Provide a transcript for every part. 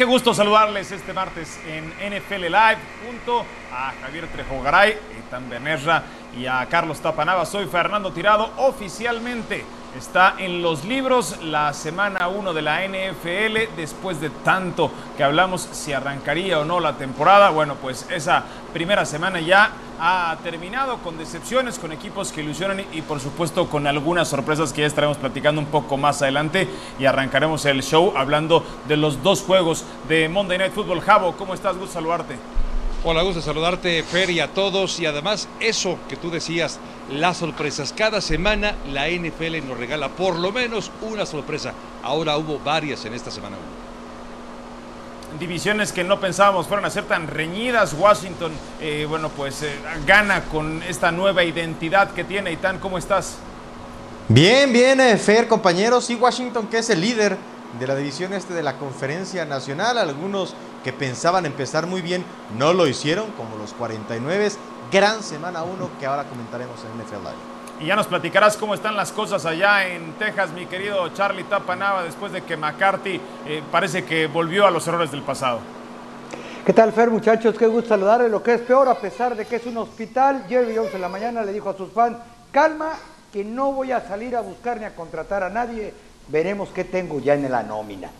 Qué gusto saludarles este martes en NFL Live junto a Javier Trejo Garay, Ethan Benerra y a Carlos Tapanava. Soy Fernando Tirado. Oficialmente está en los libros la semana 1 de la NFL. Después de tanto que hablamos si arrancaría o no la temporada, bueno, pues esa primera semana ya ha terminado con decepciones, con equipos que ilusionan y, por supuesto con algunas sorpresas que ya estaremos platicando un poco más adelante y arrancaremos el show hablando de los dos juegos de Monday Night Football. Javo, ¿cómo estás? Gusto saludarte. Hola, gusto saludarte, Fer, y a todos. Y además, eso que tú decías, las sorpresas. Cada semana la NFL nos regala por lo menos una sorpresa. Ahora hubo varias en esta semana divisiones que no pensábamos fueron a ser tan reñidas. Washington, eh, bueno, pues eh, gana con esta nueva identidad que tiene. Itán, ¿cómo estás? Bien, bien, eh, Fer, compañeros. Y Washington, que es el líder de la división este de la Conferencia Nacional. Algunos que pensaban empezar muy bien no lo hicieron, como los 49. Gran semana 1 que ahora comentaremos en NFL Live. Y ya nos platicarás cómo están las cosas allá en Texas, mi querido Charlie Tapanava, después de que McCarthy eh, parece que volvió a los errores del pasado. ¿Qué tal, Fer, muchachos? Qué gusto saludarle. Lo que es peor, a pesar de que es un hospital, Jerry Jones en la mañana le dijo a sus fans, calma, que no voy a salir a buscar ni a contratar a nadie. Veremos qué tengo ya en la nómina.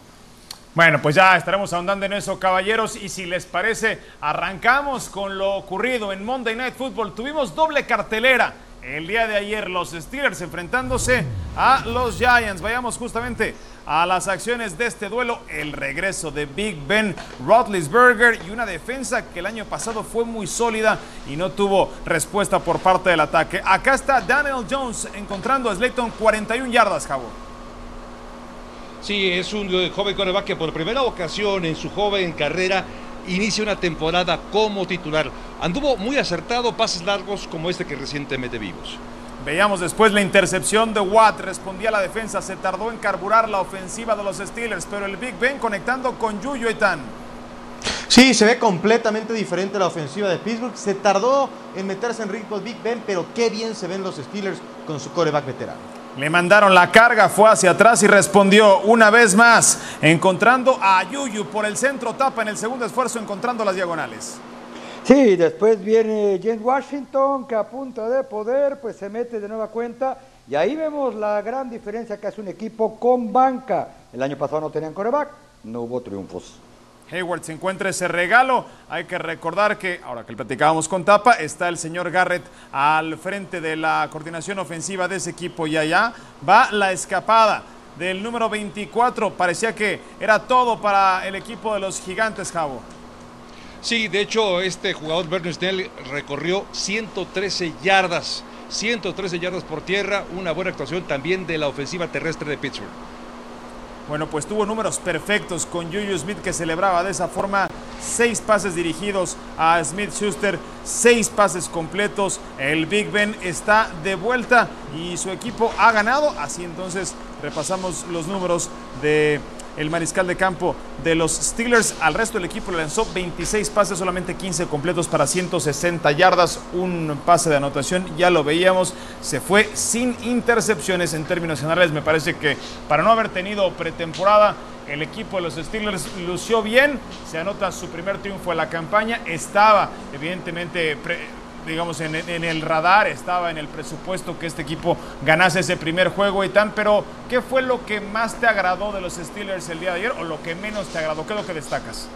Bueno, pues ya estaremos ahondando en eso, caballeros. Y si les parece, arrancamos con lo ocurrido en Monday Night Football. Tuvimos doble cartelera el día de ayer los Steelers enfrentándose a los Giants. Vayamos justamente a las acciones de este duelo. El regreso de Big Ben Roethlisberger y una defensa que el año pasado fue muy sólida y no tuvo respuesta por parte del ataque. Acá está Daniel Jones encontrando a Slayton 41 yardas, Javo. Sí, es un joven coreback que por primera ocasión en su joven carrera inicia una temporada como titular. Anduvo muy acertado, pases largos como este que recientemente vimos. Veíamos después la intercepción de Watt, respondía la defensa, se tardó en carburar la ofensiva de los Steelers, pero el Big Ben conectando con Yuyo Etan. Sí, se ve completamente diferente la ofensiva de Pittsburgh. Se tardó en meterse en ritmo Big Ben, pero qué bien se ven los Steelers con su coreback veterano. Le mandaron la carga, fue hacia atrás y respondió una vez más, encontrando a Yuyu por el centro, tapa en el segundo esfuerzo, encontrando las diagonales. Sí, después viene James Washington, que a punto de poder, pues se mete de nueva cuenta. Y ahí vemos la gran diferencia que hace un equipo con banca. El año pasado no tenían coreback, no hubo triunfos. Hayward se encuentra ese regalo. Hay que recordar que, ahora que platicábamos con Tapa, está el señor Garrett al frente de la coordinación ofensiva de ese equipo y allá va la escapada del número 24. Parecía que era todo para el equipo de los gigantes, Javo. Sí, de hecho, este jugador Bernard Snell recorrió 113 yardas. 113 yardas por tierra, una buena actuación también de la ofensiva terrestre de Pittsburgh. Bueno, pues tuvo números perfectos con Juju Smith que celebraba de esa forma seis pases dirigidos a Smith Schuster, seis pases completos. El Big Ben está de vuelta y su equipo ha ganado. Así entonces repasamos los números de el mariscal de campo de los Steelers. Al resto del equipo le lanzó 26 pases, solamente 15 completos para 160 yardas. Un pase de anotación, ya lo veíamos, se fue sin intercepciones en términos generales. Me parece que para no haber tenido pretemporada, el equipo de los Steelers lució bien, se anota su primer triunfo en la campaña, estaba evidentemente digamos, en, el radar, estaba en el presupuesto que este equipo ganase ese primer juego y tan, pero ¿qué fue lo que más te agradó de los Steelers el día de ayer o lo que menos te agradó? ¿Qué es lo que destacas?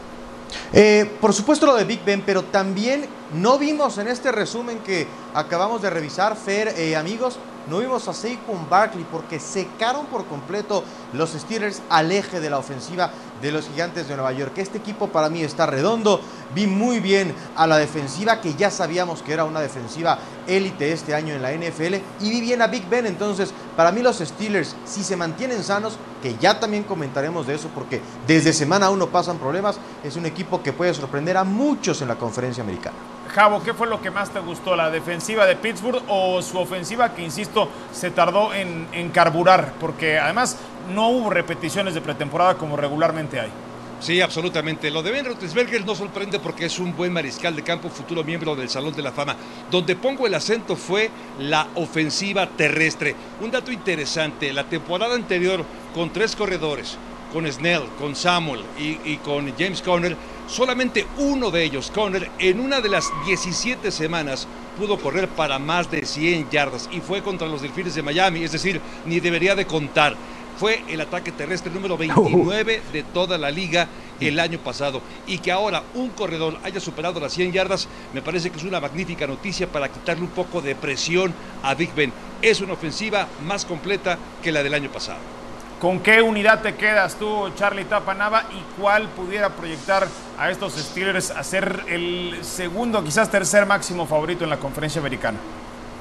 Eh, por supuesto lo de Big Ben, pero también no vimos en este resumen que acabamos de revisar, Fer, eh, amigos, no vimos a Saquon Barkley porque secaron por completo los Steelers al eje de la ofensiva de los Gigantes de Nueva York. Este equipo para mí está redondo. Vi muy bien a la defensiva, que ya sabíamos que era una defensiva élite este año en la NFL. Y vi bien a Big Ben. Entonces, para mí los Steelers, si se mantienen sanos, que ya también comentaremos de eso, porque desde semana uno pasan problemas, es un equipo que puede sorprender a muchos en la conferencia americana. Javo, ¿qué fue lo que más te gustó? ¿La defensiva de Pittsburgh o su ofensiva que, insisto, se tardó en, en carburar? Porque además no hubo repeticiones de pretemporada como regularmente hay. Sí, absolutamente. Lo de Ben Roethlisberger no sorprende porque es un buen mariscal de campo, futuro miembro del Salón de la Fama. Donde pongo el acento fue la ofensiva terrestre. Un dato interesante, la temporada anterior con tres corredores, con Snell, con Samuel y, con James Conner, solamente uno de ellos, Conner, en una de las 17 semanas pudo correr para más de 100 yardas y fue contra los Delfines de Miami, es decir, ni debería de contar. Fue el ataque terrestre número 29 de toda la liga el año pasado y que ahora un corredor haya superado las 100 yardas me parece que es una magnífica noticia para quitarle un poco de presión a Big Ben. Es una ofensiva más completa que la del año pasado. ¿Con qué unidad te quedas tú, Charlie Tapanava, y cuál pudiera proyectar a estos Steelers a ser el segundo, quizás tercer máximo favorito en la conferencia americana?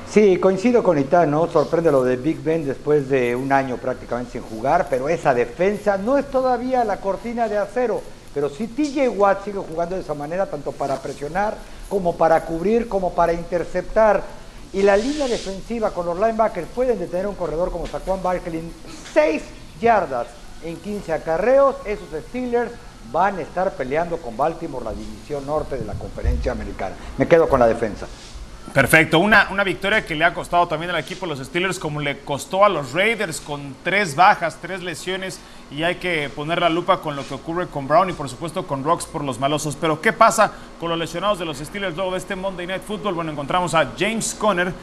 Sí, coincido con Itán, ¿no? Sorprende lo de Big Ben después de un año prácticamente sin jugar, pero esa defensa no es todavía la cortina de acero. Pero si TJ Watt sigue jugando de esa manera, tanto para presionar como para cubrir, como para interceptar, y la línea defensiva con los linebackers pueden detener un corredor como Saquon Barkley seis yardas en 15 acarreos, esos Steelers van a estar peleando con Baltimore la división norte de la conferencia americana. Me quedo con la defensa. Perfecto, una, una victoria que le ha costado también al equipo de los Steelers como le costó a los Raiders con tres bajas, tres lesiones y hay que poner la lupa con lo que ocurre con Brown y por supuesto con Rocks por los malosos. Pero ¿qué pasa con los lesionados de los Steelers luego de este Monday Night Football? Bueno, encontramos a James Conner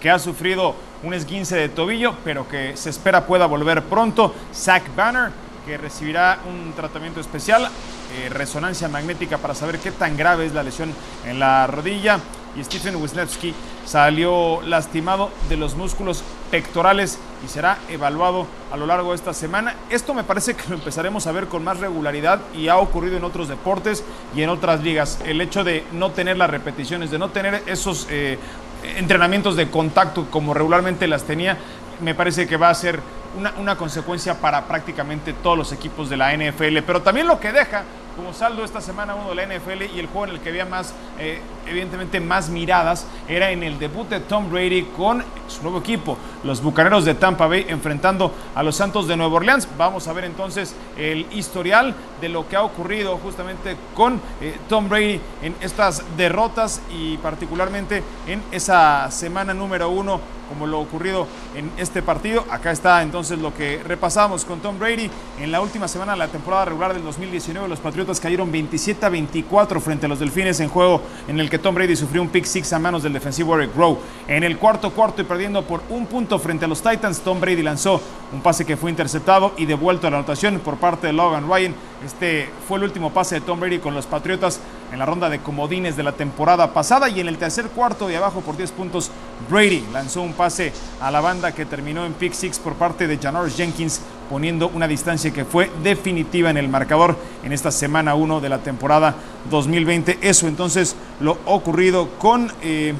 que ha sufrido un esguince de tobillo, pero que se espera pueda volver pronto. Zach Banner, que recibirá un tratamiento especial, eh, resonancia magnética para saber qué tan grave es la lesión en la rodilla. Y Stephen Wisniewski salió lastimado de los músculos pectorales y será evaluado a lo largo de esta semana. Esto me parece que lo empezaremos a ver con más regularidad y ha ocurrido en otros deportes y en otras ligas. El hecho de no tener las repeticiones, de no tener esos eh, entrenamientos de contacto como regularmente las tenía, me parece que va a ser una, consecuencia para prácticamente todos los equipos de la NFL. Pero también lo que deja como saldo esta semana uno de la NFL y el juego en el que había más, eh, evidentemente más miradas, era en el debut de Tom Brady con su nuevo equipo, los Bucaneros de Tampa Bay, enfrentando a los Santos de Nueva Orleans. Vamos a ver entonces el historial de lo que ha ocurrido justamente con eh, Tom Brady en estas derrotas y particularmente en esa semana número uno como lo ocurrido en este partido. Acá está entonces lo que repasamos con Tom Brady. En la última semana de la temporada regular del 2019, los Patriotas cayeron 27 a 24 frente a los Delfines en juego en el que Tom Brady sufrió un pick six a manos del defensivo Eric Rowe. En el cuarto cuarto y perdiendo por un punto frente a los Titans, Tom Brady lanzó un pase que fue interceptado y devuelto a la anotación por parte de Logan Ryan. Este fue el último pase de Tom Brady con los Patriotas en la ronda de comodines de la temporada pasada y en el tercer cuarto de abajo por 10 puntos Brady lanzó un pase a la banda que terminó en pick six por parte de Janoris Jenkins poniendo una distancia que fue definitiva en el marcador en esta semana 1 de la temporada 2020. Eso entonces lo ocurrido con eh,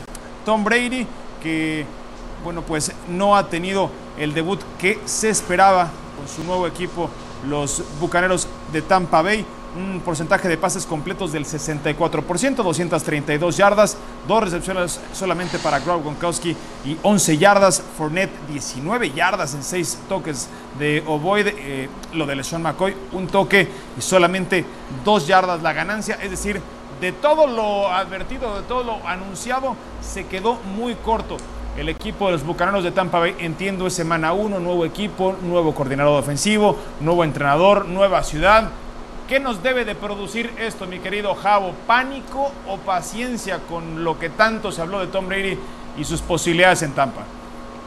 Tom Brady que bueno pues no ha tenido el debut que se esperaba con su nuevo equipo los Bucaneros de Tampa Bay un porcentaje de pases completos del 64%, 232 yardas, dos recepciones solamente para Grob Gronkowski y 11 yardas, Fournette 19 yardas en 6 toques de Ovoide, eh, lo de LeSean McCoy, un toque y solamente 2 yardas la ganancia, es decir, de todo lo advertido, de todo lo anunciado, se quedó muy corto el equipo de los Bucaneros de Tampa Bay. Entiendo semana 1, nuevo equipo, nuevo coordinador ofensivo, nuevo entrenador, nueva ciudad. ¿Qué nos debe de producir esto, mi querido Javo? ¿Pánico o paciencia con lo que tanto se habló de Tom Brady y sus posibilidades en Tampa?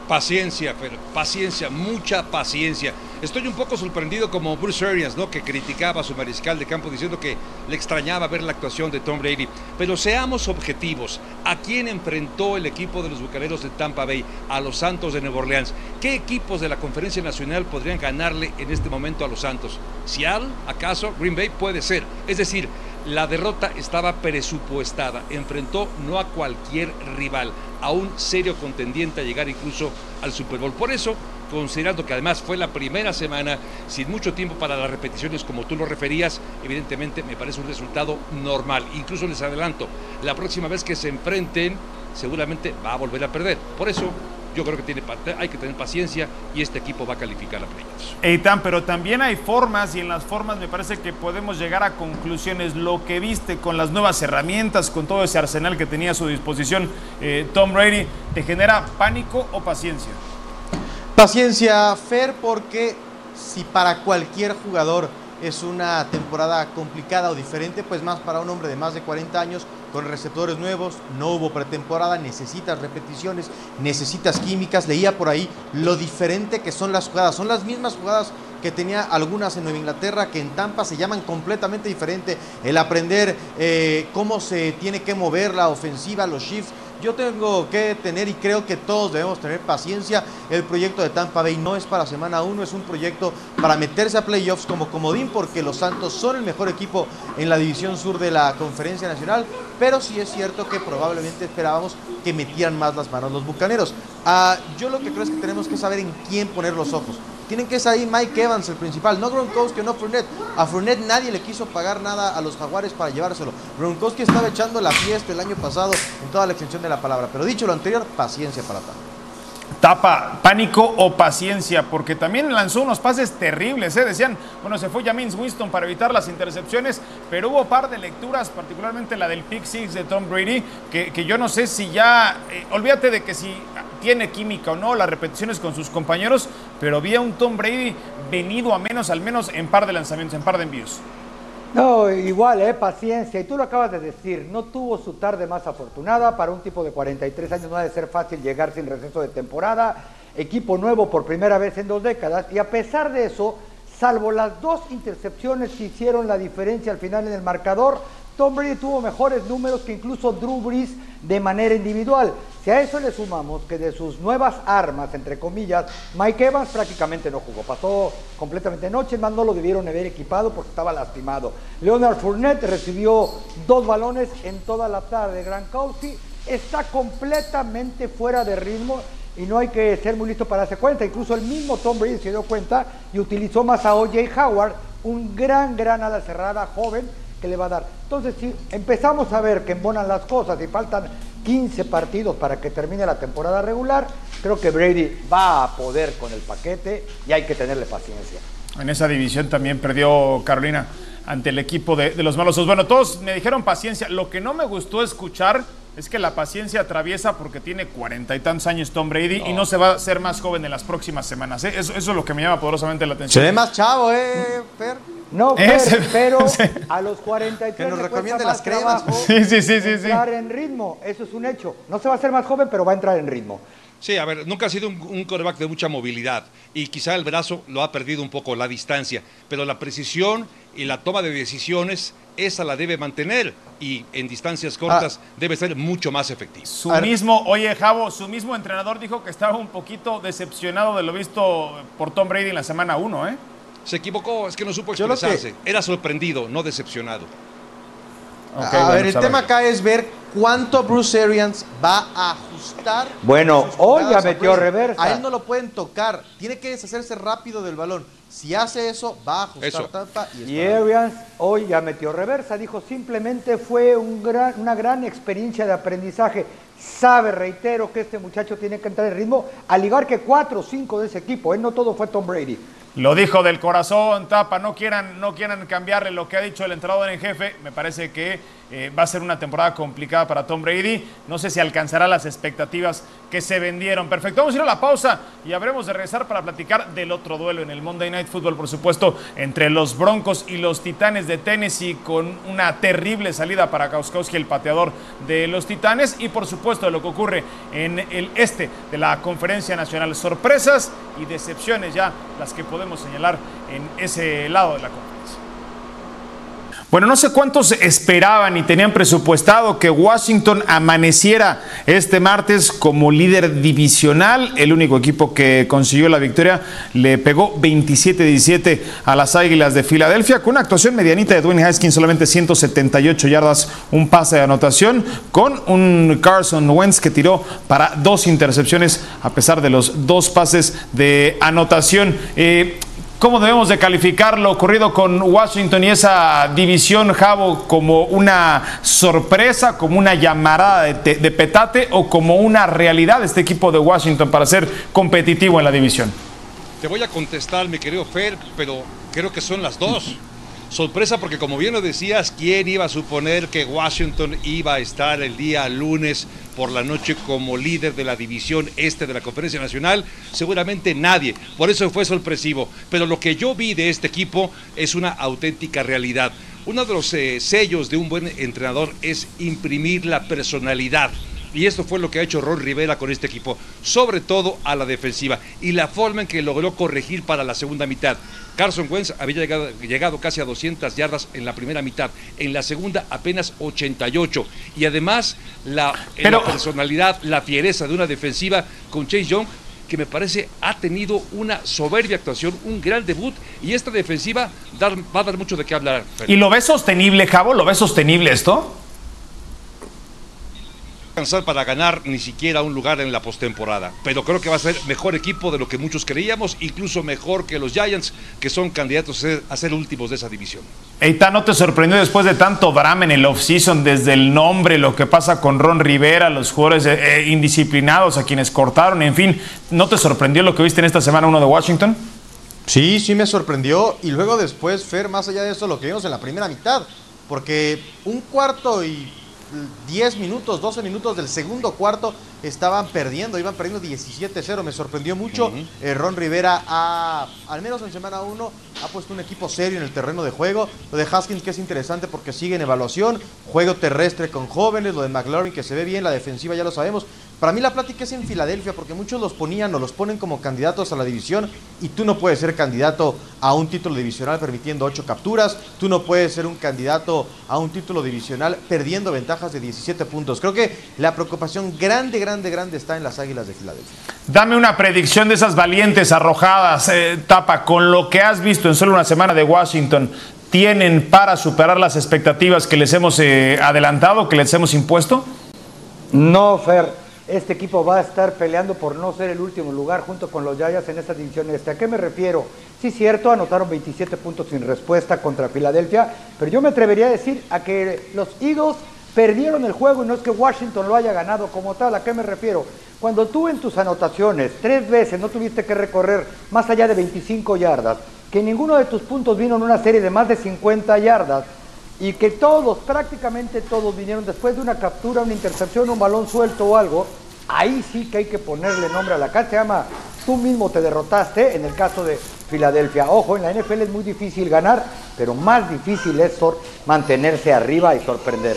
Paciencia, pero paciencia, mucha paciencia. Estoy un poco sorprendido como Bruce Arians, ¿no? Que criticaba a su mariscal de campo diciendo que le extrañaba ver la actuación de Tom Brady. Pero seamos objetivos. ¿A quién enfrentó el equipo de los Bucaneros de Tampa Bay? A los Santos de Nueva Orleans. ¿Qué equipos de la Conferencia Nacional podrían ganarle en este momento a los Santos? ¿Seattle? ¿Acaso? ¿Green Bay? Puede ser. Es decir, la derrota estaba presupuestada, enfrentó no a cualquier rival, a un serio contendiente a llegar incluso al Super Bowl. Por eso, considerando que además fue la primera semana sin mucho tiempo para las repeticiones como tú lo referías, evidentemente me parece un resultado normal. Incluso les adelanto, la próxima vez que se enfrenten seguramente va a volver a perder. Por eso yo creo que tiene, hay que tener paciencia y este equipo va a calificar a playoffs. Eitan, pero también hay formas y en las formas me parece que podemos llegar a conclusiones. Lo que viste con las nuevas herramientas, con todo ese arsenal que tenía a su disposición eh, Tom Brady, ¿te genera pánico o paciencia? Paciencia, Fer, porque si para cualquier jugador es una temporada complicada o diferente, pues más para un hombre de más de 40 años con receptores nuevos, no hubo pretemporada, necesitas repeticiones, necesitas químicas, leía por ahí lo diferente que son las jugadas, son las mismas jugadas que tenía algunas en Nueva Inglaterra, que en Tampa se llaman completamente diferente, el aprender eh, cómo se tiene que mover la ofensiva, los shifts, yo tengo que tener y creo que todos debemos tener paciencia. El proyecto de Tampa Bay no es para semana 1, es un proyecto para meterse a playoffs como comodín porque los Santos son el mejor equipo en la división sur de la Conferencia Nacional, pero sí es cierto que probablemente esperábamos que metieran más las manos los Bucaneros. Ah, yo lo que creo es que tenemos que saber en quién poner los ojos. Tienen que salir Mike Evans, el principal, no Gronkowski, no Fournette. A Fournette nadie le quiso pagar nada a los Jaguares para llevárselo. Gronkowski estaba echando la fiesta el año pasado en toda la extensión de la palabra. Pero dicho lo anterior, paciencia para Tapa. Tapa, pánico o paciencia, porque también lanzó unos pases terribles, ¿eh? decían, bueno, se fue James Winston para evitar las intercepciones, pero hubo par de lecturas, particularmente la del pick six de Tom Brady, que, que yo no sé si ya, eh, olvídate de que si tiene química o no, las repeticiones con sus compañeros, pero vi a un Tom Brady venido a menos, al menos en par de lanzamientos, en par de envíos. No, igual, eh, paciencia. Y tú lo acabas de decir, no tuvo su tarde más afortunada. Para un tipo de 43 años no ha de ser fácil llegar sin receso de temporada. Equipo nuevo por primera vez en dos décadas. Y a pesar de eso, salvo las dos intercepciones que hicieron la diferencia al final en el marcador, Tom Brady tuvo mejores números que incluso Drew Brees de manera individual. Si a eso le sumamos que de sus nuevas armas, entre comillas, Mike Evans prácticamente no jugó, pasó completamente noche, más no lo debieron haber equipado porque estaba lastimado. Leonard Fournette recibió dos balones en toda la tarde. Gronkowski está completamente fuera de ritmo y no hay que ser muy listo para darse cuenta. Incluso el mismo Tom Brady se dio cuenta y utilizó más a O.J. Howard, un gran, gran ala cerrada joven que le va a dar. Entonces, si empezamos a ver que embonan las cosas y faltan 15 partidos para que termine la temporada regular, creo que Brady va a poder con el paquete y hay que tenerle paciencia. En esa división también perdió Carolina ante el equipo de, de los malosos. Bueno, todos me dijeron paciencia. Lo que no me gustó escuchar es que la paciencia atraviesa porque tiene cuarenta y tantos años Tom Brady y no se va a ser más joven en las próximas semanas. ¿eh? Eso, eso es lo que me llama poderosamente la Se atención. ve más chavo, ¿eh, Fer? No, pero, pero sí. a los 43 Que nos recomiende las cremas. Sí, sí, sí, sí, sí. entrar en ritmo, eso es un hecho. No se va a hacer más joven, pero va a entrar en ritmo. Sí, a ver, nunca ha sido un, un quarterback de mucha movilidad y quizá el brazo lo ha perdido un poco la distancia, pero la precisión y la toma de decisiones, esa la debe mantener y en distancias cortas debe ser mucho más efectivo. Su mismo, oye Javo, su mismo entrenador dijo que estaba un poquito decepcionado de lo visto por Tom Brady en la semana 1, ¿eh? Se equivocó, es que no supo que- expresarse. Era sorprendido, no decepcionado. Ok, a bueno, ver, el tema acá es ver cuánto Bruce Arians va a ajustar. Bueno, hoy ya metió reversa. A él no lo pueden tocar. Tiene que deshacerse rápido del balón. Si hace eso, va a ajustar Eso. Tampa y, Y. Arians hoy ya metió reversa, dijo simplemente fue un gran- una gran experiencia de aprendizaje. Sabe, reitero, que este muchacho tiene que entrar en ritmo, al igual que cuatro o cinco de ese equipo. Él no todo fue Tom Brady. Lo dijo del corazón, Tapa, no quieran, no quieran cambiarle lo que ha dicho el entrenador en jefe. Me parece que eh, va a ser una temporada complicada para Tom Brady. No sé si alcanzará las expectativas que se vendieron. Perfecto, vamos a ir a la pausa y habremos de regresar para platicar del otro duelo en el Monday Night Football, por supuesto, entre los Broncos y los Titanes de Tennessee, con una terrible salida para Kauskowski, el pateador de los Titanes, y por supuesto lo que ocurre en el este de la Conferencia Nacional. Sorpresas y decepciones ya las que podemos señalar en ese lado de la conferencia. Bueno, no sé cuántos esperaban y tenían presupuestado que Washington amaneciera este martes como líder divisional. El único equipo que consiguió la victoria le pegó 27-17 a las Águilas de Filadelfia con una actuación medianita de Dwayne Haskins, solamente 178 yardas, un pase de anotación, con un Carson Wentz que tiró para dos intercepciones a pesar de los dos pases de anotación. Eh, ¿Cómo debemos de calificar lo ocurrido con Washington y esa división, Javo, como una sorpresa, como una llamarada de, de petate o como una realidad este equipo de Washington para ser competitivo en la división? Te voy a contestar, mi querido Fer, pero creo que son las dos. Sorpresa porque como bien lo decías, ¿quién iba a suponer que Washington iba a estar el día lunes por la noche como líder de la división este de la Conferencia Nacional? Seguramente nadie. Por eso fue sorpresivo. Pero lo que yo vi de este equipo es una auténtica realidad. Uno de los eh, sellos de un buen entrenador es imprimir la personalidad. Y esto fue lo que ha hecho Ron Rivera con este equipo, sobre todo a la defensiva y la forma en que logró corregir para la segunda mitad. Carson Wentz había llegado, llegado, casi a 200 yardas en la primera mitad, en la segunda apenas 88. Y además la, la personalidad, la fiereza de una defensiva con Chase Young que me parece ha tenido una soberbia actuación, un gran debut y esta defensiva va a dar mucho de qué hablar. ¿Y lo ves sostenible, Javo? ¿Lo ves sostenible esto? Para ganar ni siquiera un lugar en la postemporada, pero creo que va a ser mejor equipo de lo que muchos creíamos, incluso mejor que los Giants, que son candidatos a ser últimos de esa división. Eita, ¿no te sorprendió después de tanto drama en el offseason, desde el nombre, lo que pasa con Ron Rivera, los jugadores eh, eh, indisciplinados a quienes cortaron, en fin, ¿no te sorprendió lo que viste en esta semana uno de Washington? Sí, sí me sorprendió. Y luego después, Fer, más allá de eso, lo que vimos en la primera mitad. Porque un cuarto y 10 minutos, 12 minutos del segundo cuarto estaban perdiendo, iban perdiendo 17-0. Me sorprendió mucho. Eh, Ron Rivera, ha, al menos en semana 1, ha puesto un equipo serio en el terreno de juego. Lo de Haskins, que es interesante porque sigue en evaluación. Juego terrestre con jóvenes. Lo de McLaurin, que se ve bien. La defensiva ya lo sabemos. Para mí la plática es en Filadelfia porque muchos los ponían o los ponen como candidatos a la división y tú no puedes ser candidato a un título divisional permitiendo 8 capturas, tú no puedes ser un candidato a un título divisional perdiendo ventajas de 17 puntos. Creo que la preocupación grande, grande, grande está en las Águilas de Filadelfia. Dame una predicción de esas valientes arrojadas, eh, Tapa, con lo que has visto en solo una semana de Washington. ¿Tienen para superar las expectativas que les hemos eh, adelantado, que les hemos impuesto? No, Fer este equipo va a estar peleando por no ser el último lugar junto con los Yayas en esta división este. ¿A qué me refiero? Sí, cierto, anotaron 27 puntos sin respuesta contra Filadelfia, pero yo me atrevería a decir a que los Eagles perdieron el juego y no es que Washington lo haya ganado como tal. ¿A qué me refiero? Cuando tú en tus anotaciones tres veces no tuviste que recorrer más allá de 25 yardas, que ninguno de tus puntos vino en una serie de más de 50 yardas, y que todos, prácticamente todos vinieron después de una captura, una intercepción, un balón suelto o algo, ahí sí que hay que ponerle nombre a la cancha. Se llama tú mismo te derrotaste en el caso de Filadelfia. Ojo, en la NFL es muy difícil ganar, pero más difícil es mantenerse arriba y sorprender.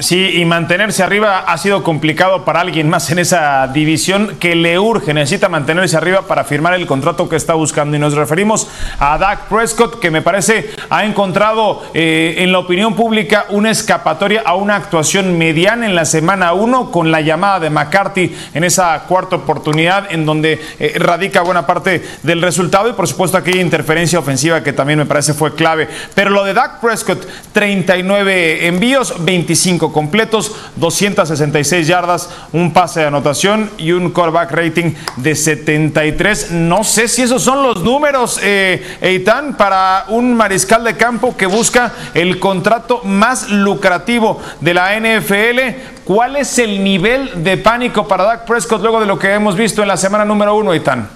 Sí, y mantenerse arriba ha sido complicado para alguien más en esa división que le urge, necesita mantenerse arriba para firmar el contrato que está buscando. Y nos referimos a Dak Prescott, que me parece ha encontrado eh, en la opinión pública una escapatoria a una actuación mediana en la semana 1 con la llamada de McCarthy en esa cuarta oportunidad en donde eh, radica buena parte del resultado y por supuesto aquella interferencia ofensiva que también me parece fue clave. Pero lo de Dak Prescott, 39 envíos, 25 completos, 266 yardas, un pase de anotación y un callback rating de 73. No sé si esos son los números, eh, Eitan, para un mariscal de campo que busca el contrato más lucrativo de la NFL. ¿Cuál es el nivel de pánico para Dak Prescott luego de lo que hemos visto en la semana número uno, Eitan?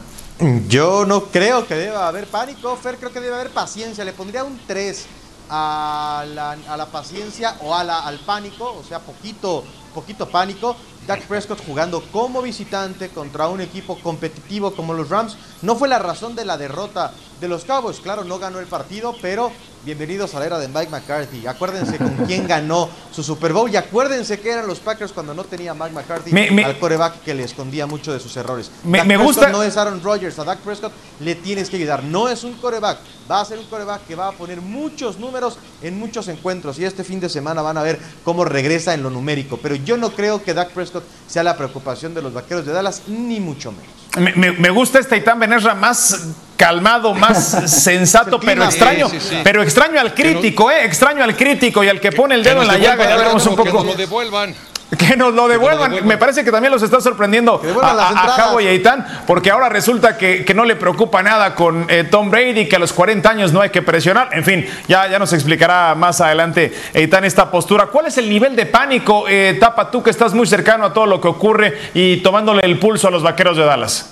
Yo no creo que deba haber pánico, Fer, creo que debe haber paciencia. Le pondría un 3 a la, paciencia o a la, al pánico, o sea, poquito, poquito pánico. Dak Prescott jugando como visitante contra un equipo competitivo como los Rams no fue la razón de la derrota de los Cowboys. Claro, no ganó el partido, pero bienvenidos a la era de Mike McCarthy. Acuérdense con quién ganó su Super Bowl y acuérdense que eran los Packers cuando no tenía Mike McCarthy al coreback que le escondía mucho de sus errores. Me, me gusta. No es Aaron Rodgers, a Dak Prescott le tienes que ayudar. No es un coreback, va a ser un coreback que va a poner muchos números en muchos encuentros y este fin de semana van a ver cómo regresa en lo numérico. Pero yo no creo que Dak Prescott sea la preocupación de los vaqueros de Dallas, ni mucho menos. Me, gusta este Itán Benesra más calmado, más sensato, pero extraño. Pero extraño al crítico, ¿eh? Extraño al crítico y al que pone el dedo en la llaga. Ya veremos un poco. Que nos lo devuelvan. Que nos lo devuelvan. Me parece que también los está sorprendiendo a, a, y Aitán, porque ahora resulta que, no le preocupa nada con eh, Tom Brady, que a los 40 años no hay que presionar. En fin, ya, ya nos explicará más adelante Aitán esta postura. ¿Cuál es el nivel de pánico, eh, Tapa, tú que estás muy cercano a todo lo que ocurre y tomándole el pulso a los vaqueros de Dallas?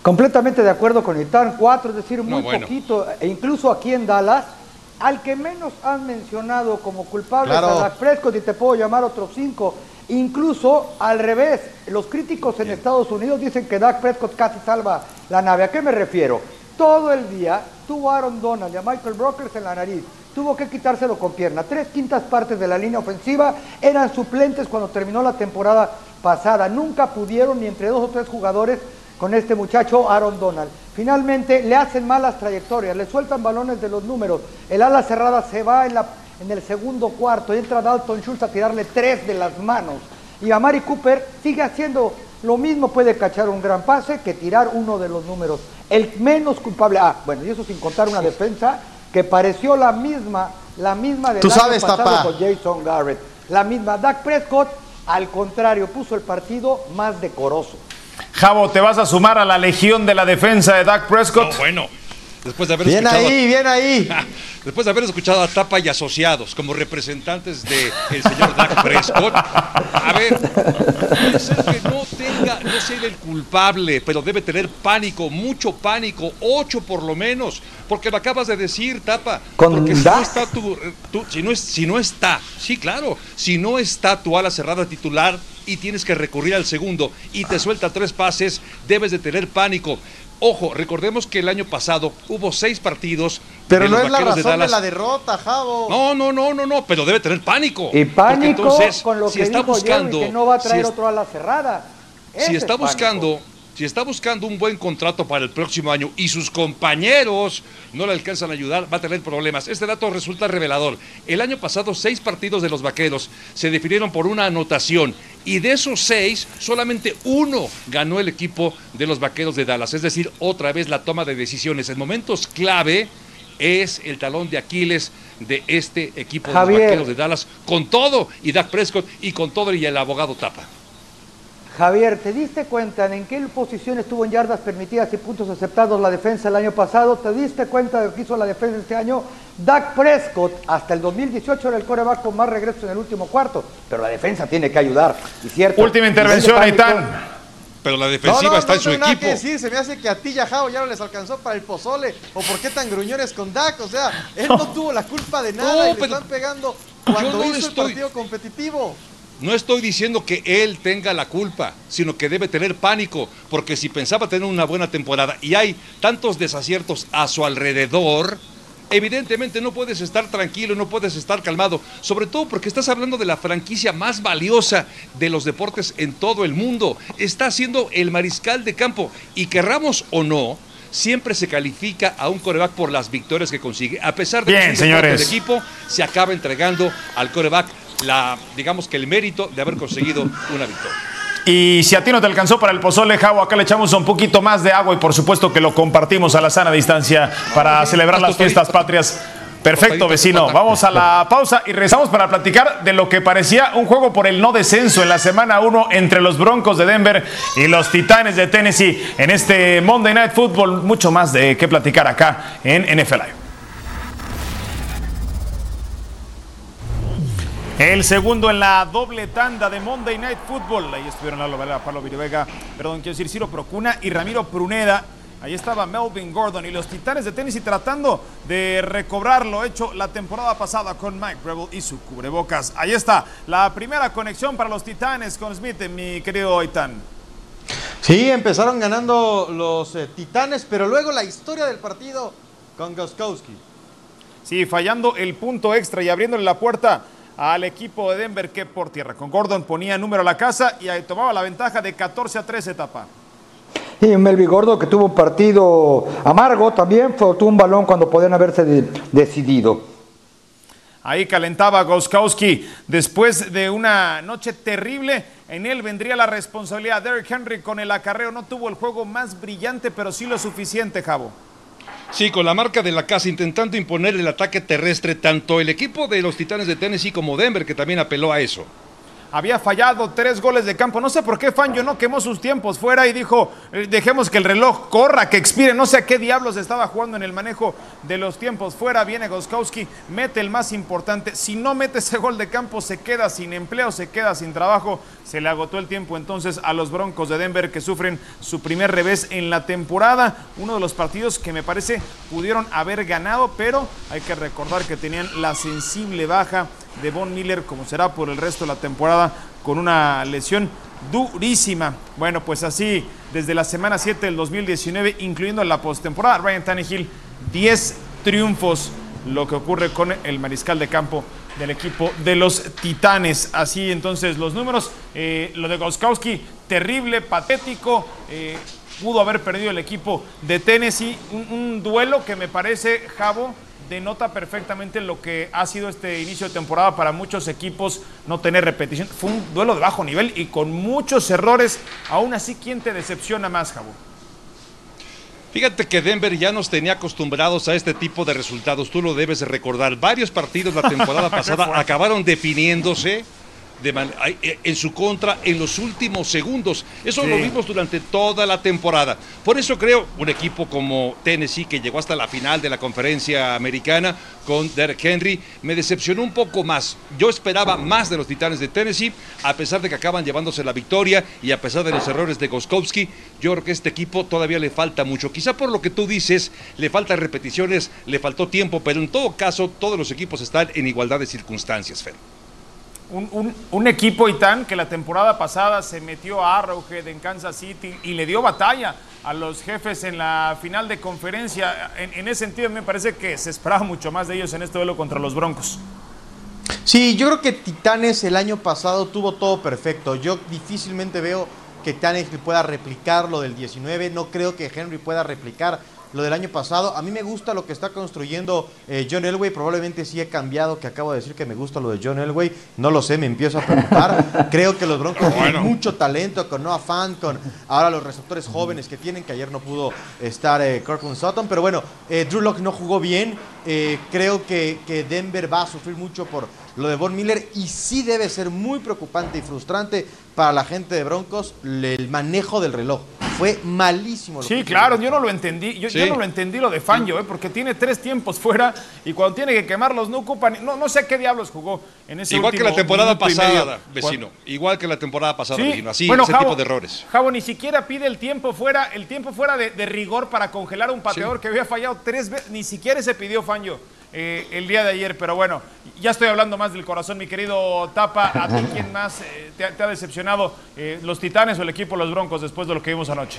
Completamente de acuerdo con Itán, cuatro, es decir, muy poquito, e incluso aquí en Dallas, al que menos han mencionado como culpable es a Dak Prescott y te puedo llamar otros cinco. Incluso al revés, los críticos en Estados Unidos dicen que Dak Prescott casi salva la nave. ¿A qué me refiero? Todo el día tuvo a Aaron Donald y a Michael Brokers en la nariz. Tuvo que quitárselo con pierna. Tres quintas partes de la línea ofensiva eran suplentes cuando terminó la temporada pasada. Nunca pudieron ni entre dos o tres jugadores con este muchacho Aaron Donald. Finalmente le hacen malas trayectorias, le sueltan balones de los números. El ala cerrada se va en, la, en el segundo cuarto entra Dalton Schultz a tirarle tres de las manos. Y a Mari Cooper sigue haciendo lo mismo, puede cachar un gran pase que tirar uno de los números. El menos culpable, ah, bueno, y eso sin contar una defensa que pareció la misma, la misma del Tú sabes, pasado con Jason Garrett. La misma. Dak Prescott, al contrario, puso el partido más decoroso. Javo, ¿te vas a sumar a la legión de la defensa de Dak Prescott? No, bueno. Después de haber Bien escuchado ahí, bien ahí. Después de haber escuchado a Tapa y asociados como representantes del señor Dak Prescott, a ver, puede ser que no tenga, no sea el culpable, pero debe tener pánico, mucho pánico, ocho por lo menos, porque lo acabas de decir, Tapa. Con porque si no está tu, tu- si no es, si no está, sí, claro, si no está tu ala cerrada titular y tienes que recurrir al segundo y te suelta tres pases, debes de tener pánico. Ojo, recordemos que el año pasado hubo seis partidos. Pero de no los es la de razón de, la derrota, Javo. No, no, no, no, no, pero debe tener pánico. Y Porque pánico entonces, con lo si que está dijo buscando, Jerry, que no va a si traer es- otro a la cerrada. Ese si es está pánico. buscando, si está buscando un buen contrato para el próximo año y sus compañeros no le alcanzan a ayudar, va a tener problemas. Este dato resulta revelador. El año pasado, seis partidos de los vaqueros se definieron por una anotación. Y de esos seis, solamente uno ganó el equipo de los vaqueros de Dallas. Es decir, otra vez la toma de decisiones en momentos clave es el talón de Aquiles de este equipo de los vaqueros de Dallas, con todo, y Dak Prescott, y con todo, y el abogado Tapa. Javier, ¿te diste cuenta de en qué posición estuvo en yardas permitidas y puntos aceptados la defensa el año pasado? ¿Te diste cuenta de lo que hizo la defensa este año? Dak Prescott hasta el 2018 era el coreback con más regresos en el último cuarto, pero la defensa tiene que ayudar, y cierto. Última intervención. Aitán. Pero la defensiva no, está no en su equipo. que decir, se me hace que a ti y a Javo ya no les alcanzó para el pozole. ¿O por qué tan gruñones con Dak? O sea, él no, tuvo la culpa de nada No, y le están pegando Yo cuando no hizo el estoy- partido competitivo. No estoy diciendo que él tenga la culpa, sino que debe tener pánico, porque si pensaba tener una buena temporada y hay tantos desaciertos a su alrededor, evidentemente no puedes estar tranquilo, no puedes estar calmado, sobre todo porque estás hablando de la franquicia más valiosa de los deportes en todo el mundo. Está siendo el mariscal de campo y querramos o no, siempre se califica a un coreback por las victorias que consigue. A pesar de Bien, que señores. de equipo, se acaba entregando al coreback la, digamos que el mérito de haber conseguido una victoria. Y si a ti no te alcanzó para el pozole, Javo, acá le echamos un poquito más de agua y por supuesto que lo compartimos a la sana distancia para celebrar las fiestas patrias. Perfecto, vecino. Vamos a la pausa y regresamos para platicar de lo que parecía un juego por el no descenso en la semana 1 entre los Broncos de Denver y los Titanes de Tennessee en este Monday Night Football. Mucho más de qué platicar acá en NFL Live. El segundo en la doble tanda de Monday Night Football. Ahí estuvieron Lalo Valera, Pablo Viruega, perdón, quiero decir Ciro Procuna y Ramiro Pruneda. Ahí estaba Melvin Gordon y los Titanes de Tennessee tratando de recobrar lo hecho la temporada pasada con Mike Rebel y su cubrebocas. Ahí está la primera conexión para los Titanes con Smith, mi querido Aitan. Sí, empezaron ganando los eh, Titanes, pero luego la historia del partido con Goskowski. Sí, fallando el punto extra y abriéndole la puerta al equipo de Denver que por tierra. Con Gordon ponía número a la casa y tomaba la ventaja de 14 a 13 etapa. Y Melvi Gordo que tuvo un partido amargo también, tuvo un balón cuando podían haberse de- decidido. Ahí calentaba Goskowski. Después de una noche terrible, en él vendría la responsabilidad. Derrick Henry con el acarreo no tuvo el juego más brillante, pero sí lo suficiente, Javo. Sí, con la marca de la casa intentando imponer el ataque terrestre tanto el equipo de los Titanes de Tennessee como Denver que también apeló a eso. Había fallado tres goles de campo. No sé por qué Fangio no quemó sus tiempos fuera y dijo, eh, dejemos que el reloj corra, que expire. No sé a qué diablos estaba jugando en el manejo de los tiempos fuera. Viene Goskowski, mete el más importante. Si no mete ese gol de campo, se queda sin empleo, se queda sin trabajo. Se le agotó el tiempo entonces a los Broncos de Denver que sufren su primer revés en la temporada. Uno de los partidos que me parece pudieron haber ganado, pero hay que recordar que tenían la sensible baja de Von Miller, como será por el resto de la temporada, con una lesión durísima. Bueno, pues así, desde la semana 7 del 2019, incluyendo la postemporada, Ryan Tannehill, 10 triunfos, lo que ocurre con el mariscal de campo del equipo de los Titanes. Así entonces los números, eh, lo de Goskowski, terrible, patético. Eh, pudo haber perdido el equipo de Tennessee. Un, un duelo que me parece, Javo, denota perfectamente lo que ha sido este inicio de temporada para muchos equipos no tener repetición. Fue un duelo de bajo nivel y con muchos errores. Aún así, ¿quién te decepciona más, Jabo? Fíjate que Denver ya nos tenía acostumbrados a este tipo de resultados. Tú lo debes de recordar. Varios partidos la temporada pasada acabaron definiéndose eh, en su contra en los últimos segundos. Eso lo vimos durante toda la temporada. Por eso creo un equipo como Tennessee, que llegó hasta la final de la conferencia americana con Derek Henry, me decepcionó un poco más. Yo esperaba más de los Titanes de Tennessee, a pesar de que acaban llevándose la victoria y a pesar de los errores de Goskowski, yo creo que este equipo todavía le falta mucho. Quizá por lo que tú dices, le faltan repeticiones, le faltó tiempo, pero en todo caso, todos los equipos están en igualdad de circunstancias, Fer un, un, equipo Itán que la temporada pasada se metió a Arrowhead en Kansas City y le dio batalla a los jefes en la final de conferencia. En, ese sentido me parece que se esperaba mucho más de ellos en este duelo contra los Broncos. Sí, yo creo que Titanes el año pasado tuvo todo perfecto. Yo difícilmente veo que Titanes pueda replicar lo del 19. No creo que Henry pueda replicar lo del año pasado. A mí me gusta lo que está construyendo eh, John Elway. Probablemente sí he cambiado, que acabo de decir que me gusta lo de John Elway. No lo sé, me empiezo a preguntar. Creo que los Broncos tienen mucho talento con Noah Fan, con ahora los receptores jóvenes que tienen, que ayer no pudo estar eh, Kirkland Sutton. Pero bueno, eh, Drew Locke no jugó bien. Eh, creo que, que Denver va a sufrir mucho por lo de Von Miller y sí debe ser muy preocupante y frustrante para la gente de Broncos el manejo del reloj. Fue malísimo. sí, claro, yo no lo entendí. Yo, no lo entendí lo de Fangio, ¿eh? porque tiene tres tiempos fuera y cuando tiene que quemarlos no ocupan. No, no sé qué diablos jugó en ese Igual que la temporada pasada, vecino. Igual que la temporada pasada, vecino. Así, ese tipo de errores. Javo ni siquiera pide el tiempo fuera, el tiempo fuera de, rigor para congelar un pateador que había fallado tres veces. Ni siquiera se pidió Fangio. Eh, el día de ayer, pero bueno, ya estoy hablando más del corazón, mi querido Tapa. ¿A ti quién más eh, te, ha decepcionado? Eh, ¿Los Titanes o el equipo Los Broncos después de lo que vimos anoche?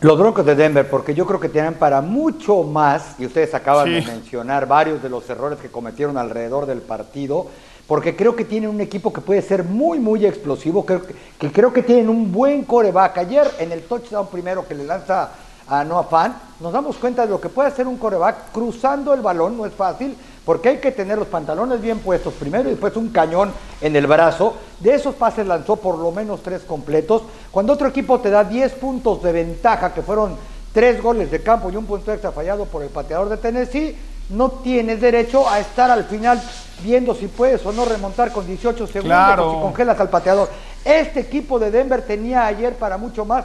Los Broncos de Denver, porque yo creo que tienen para mucho más, y ustedes acaban de mencionar varios de los errores que cometieron alrededor del partido, porque creo que tienen un equipo que puede ser muy, muy explosivo, que, que creo que tienen un buen coreback. Ayer en el touchdown primero que le lanza a Noah Fan, nos damos cuenta de lo que puede hacer un coreback cruzando el balón, no es fácil, porque hay que tener los pantalones bien puestos primero y después un cañón en el brazo. De esos pases lanzó por lo menos tres completos. Cuando otro equipo te da 10 puntos de ventaja, que fueron tres goles de campo y un punto extra fallado por el pateador de Tennessee, no tienes derecho a estar al final viendo si puedes o no remontar con 18 segundos si congelas al pateador. Este equipo de Denver tenía ayer para mucho más.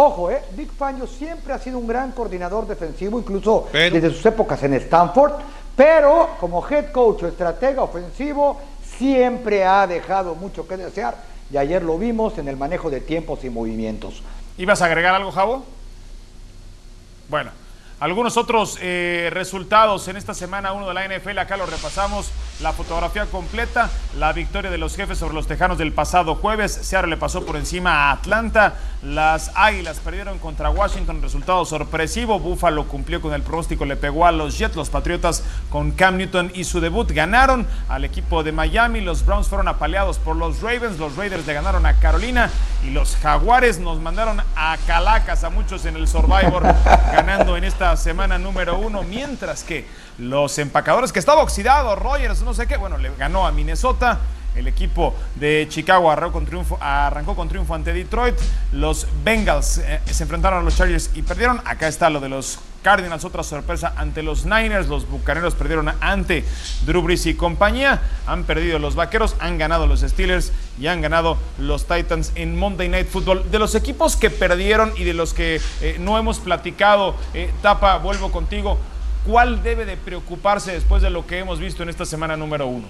Ojo, eh, Big Fangio siempre ha sido un gran coordinador defensivo, incluso desde sus épocas en Stanford, pero como head coach o estratega ofensivo siempre ha dejado mucho que desear y ayer lo vimos en el manejo de tiempos y movimientos. ¿Ibas a agregar algo, Javo? Bueno, algunos otros eh, resultados en esta semana uno de la NFL, acá lo repasamos, la fotografía completa, la victoria de los jefes sobre los Tejanos del pasado jueves, Seattle le pasó por encima a Atlanta, las Águilas perdieron contra Washington, resultado sorpresivo, Buffalo cumplió con el pronóstico, le pegó a los Jets, los Patriotas con Cam Newton y su debut ganaron al equipo de Miami, los Browns fueron apaleados por los Ravens, los Raiders le ganaron a Carolina y los Jaguares nos mandaron a Calacas a muchos en el Survivor ganando en esta semana número uno, mientras que los empacadores que estaba oxidado, Rogers, no sé qué, bueno, le ganó a Minnesota. El equipo de Chicago arrancó con triunfo, arrancó con triunfo ante Detroit. Los Bengals eh, se enfrentaron a los Chargers y perdieron. Acá está lo de los Cardinals, otra sorpresa ante los Niners. Los Bucaneros perdieron ante Drew Brees y compañía. Han perdido los Vaqueros, han ganado los Steelers y han ganado los Titans en Monday Night Football. De los equipos que perdieron y de los que eh, no hemos platicado, eh, Tapa, vuelvo contigo. ¿Cuál debe de preocuparse después de lo que hemos visto en esta semana número uno?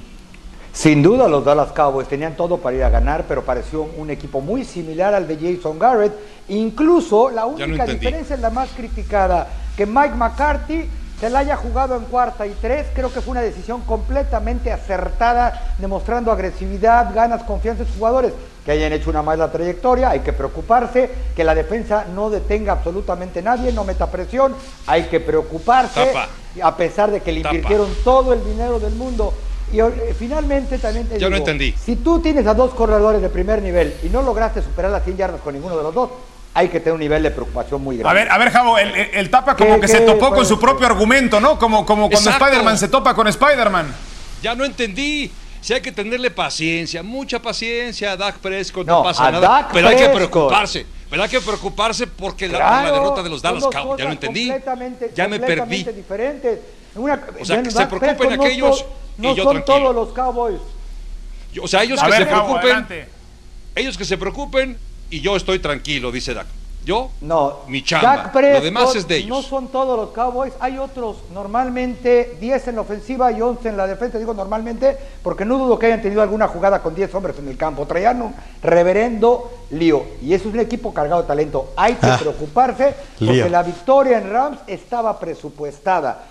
Sin duda los Dallas Cowboys tenían todo para ir a ganar, pero pareció un equipo muy similar al de Jason Garrett. Incluso la única diferencia es la más criticada, que Mike McCarthy se la haya jugado en cuarta y tres, creo que fue una decisión completamente acertada, demostrando agresividad, ganas, confianza en sus jugadores, que hayan hecho una mala trayectoria, hay que preocuparse, que la defensa no detenga absolutamente nadie, no meta presión, hay que preocuparse, Tapa. a pesar de que le Tapa. invirtieron todo el dinero del mundo. Y eh, finalmente también te Yo no digo, entendí. si tú tienes a dos corredores de primer nivel y no lograste superar las 100 yardas con ninguno de los dos, hay que tener un nivel de preocupación muy grande. A ver, a ver, Javo, el, el- el tapa como ¿Qué- que se topó con su propio argumento, ¿no? Como, como cuando. Spider-Man se topa con Spider-Man. Ya no entendí. Si hay que tenerle paciencia, mucha paciencia a Dak Prescott, no, No, pasa nada. Dak pero hay que preocuparse. Pero hay que preocuparse porque la, Claro, la derrota de los Dallas Cowboys, ya lo entendí. completamente- Ya me perdí. completamente diferentes. Una- O sea, que se preocupen Prescott no aquellos son- y No yo son tranquilo. todos los Cowboys. Yo- O sea, ellos A que ver, se preocupen, adelante. ellos que se preocupen y yo estoy tranquilo, dice Dak. Yo, No, mi chamba. Prescott Lo demás es de ellos. No son todos los Cowboys, hay otros normalmente 10 en la ofensiva y 11 en la defensa, digo normalmente, porque no dudo que hayan tenido alguna jugada con 10 hombres en el campo. Traían un reverendo lío y eso es un equipo cargado de talento. Hay que Ah, preocuparse porque lío. la victoria en Rams estaba presupuestada.